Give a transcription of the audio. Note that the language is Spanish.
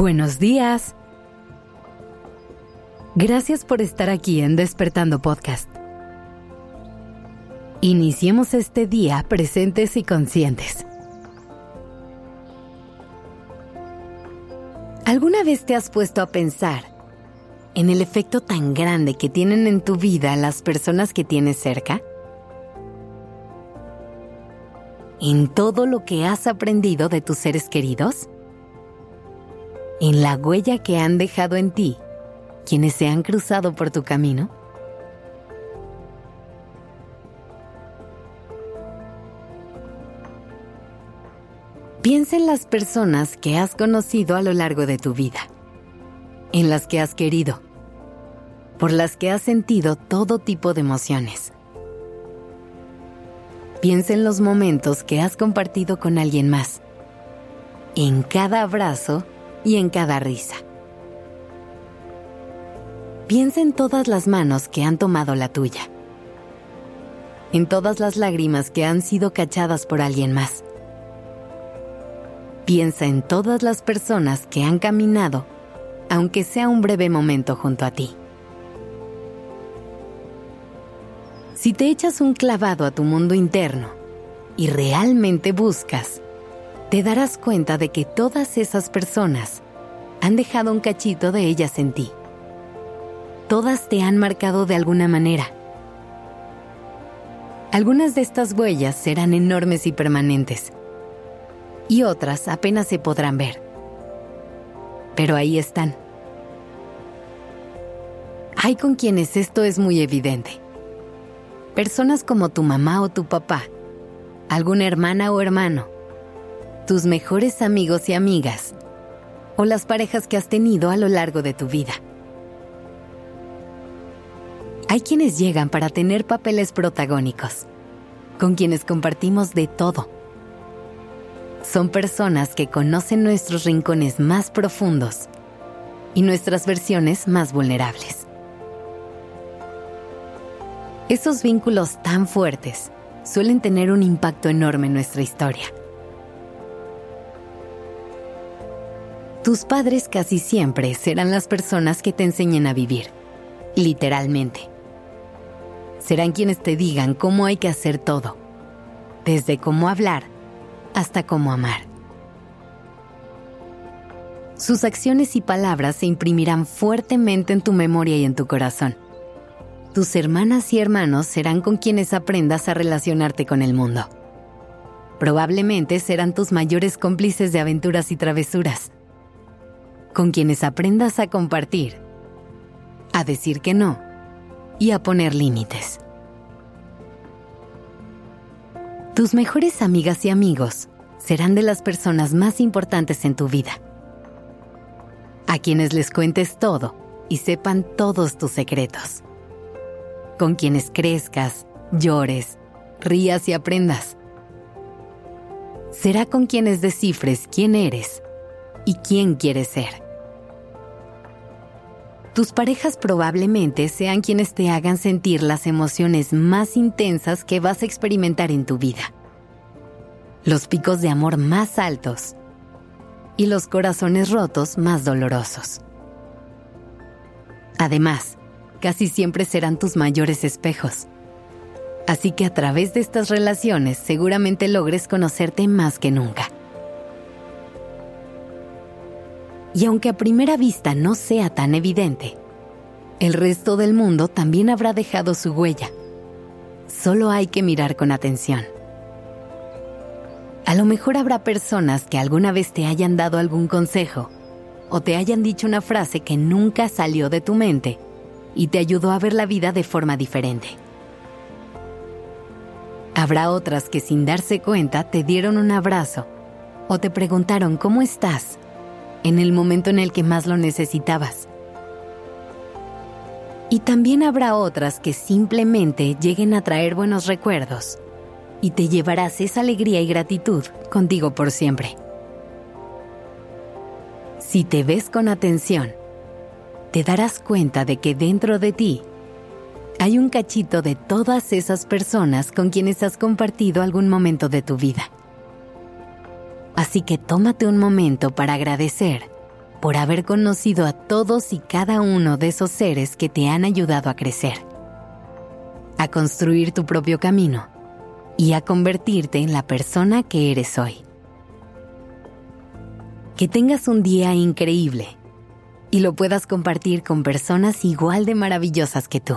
Buenos días. Gracias por estar aquí en Despertando Podcast. Iniciemos este día presentes y conscientes. ¿Alguna vez te has puesto a pensar en el efecto tan grande que tienen en tu vida las personas que tienes cerca? ¿En todo lo que has aprendido de tus seres queridos? ¿En la huella que han dejado en ti quienes se han cruzado por tu camino? Piensa en las personas que has conocido a lo largo de tu vida, en las que has querido, por las que has sentido todo tipo de emociones. Piensa en los momentos que has compartido con alguien más, en cada abrazo y en cada risa. Piensa en todas las manos que han tomado la tuya, en todas las lágrimas que han sido cachadas por alguien más Piensa en todas las personas que han caminado, aunque sea un breve momento junto a ti. Si te echas un clavado a tu mundo interno y realmente buscas, te darás cuenta de que todas esas personas han dejado un cachito de ellas en ti. Todas te han marcado de alguna manera. Algunas de estas huellas serán enormes y permanentes y otras apenas se podrán ver. Pero ahí están. Hay con quienes esto es muy evidente. Personas como tu mamá o tu papá, alguna hermana o hermano, tus mejores amigos y amigas, o las parejas que has tenido a lo largo de tu vida. Hay quienes llegan para tener papeles protagónicos, con quienes compartimos de todo son personas que conocen nuestros rincones más profundos y nuestras versiones más vulnerables. Esos vínculos tan fuertes suelen tener un impacto enorme en nuestra historia. Tus padres casi siempre serán las personas que te enseñen a vivir, literalmente. Serán quienes te digan cómo hay que hacer todo, desde cómo hablar hasta cómo amar. Sus acciones y palabras se imprimirán fuertemente en tu memoria y en tu corazón. Tus hermanas y hermanos serán con quienes aprendas a relacionarte con el mundo. Probablemente serán tus mayores cómplices de aventuras y travesuras, con quienes aprendas a compartir, a decir que no y a poner límites. Tus mejores amigas y amigos serán de las personas más importantes en tu vida. A quienes les cuentes todo y sepan todos tus secretos. Con quienes crezcas, llores, rías y aprendas. Será con quienes descifres quién eres y quién quieres ser. Tus parejas probablemente sean quienes te hagan sentir las emociones más intensas que vas a experimentar en tu vida. Los picos de amor más altos y los corazones rotos más dolorosos. Además, casi siempre serán tus mayores espejos. Así que a través de estas relaciones seguramente logres conocerte más que nunca. Y aunque a primera vista no sea tan evidente, el resto del mundo también habrá dejado su huella. Solo hay que mirar con atención. A lo mejor habrá personas que alguna vez te hayan dado algún consejo o te hayan dicho una frase que nunca salió de tu mente y te ayudó a ver la vida de forma diferente. Habrá otras que sin darse cuenta te dieron un abrazo o te preguntaron cómo estás en el momento en el que más lo necesitabas. Y también habrá otras que simplemente lleguen a traer buenos recuerdos y te llevarás esa alegría y gratitud contigo por siempre. Si te ves con atención, te darás cuenta de que dentro de ti hay un cachito de todas esas personas con quienes has compartido algún momento de tu vida. Así que tómate un momento para agradecer por haber conocido a todos y cada uno de esos seres que te han ayudado a crecer, a construir tu propio camino y a convertirte en la persona que eres hoy. Que tengas un día increíble y lo puedas compartir con personas igual de maravillosas que tú.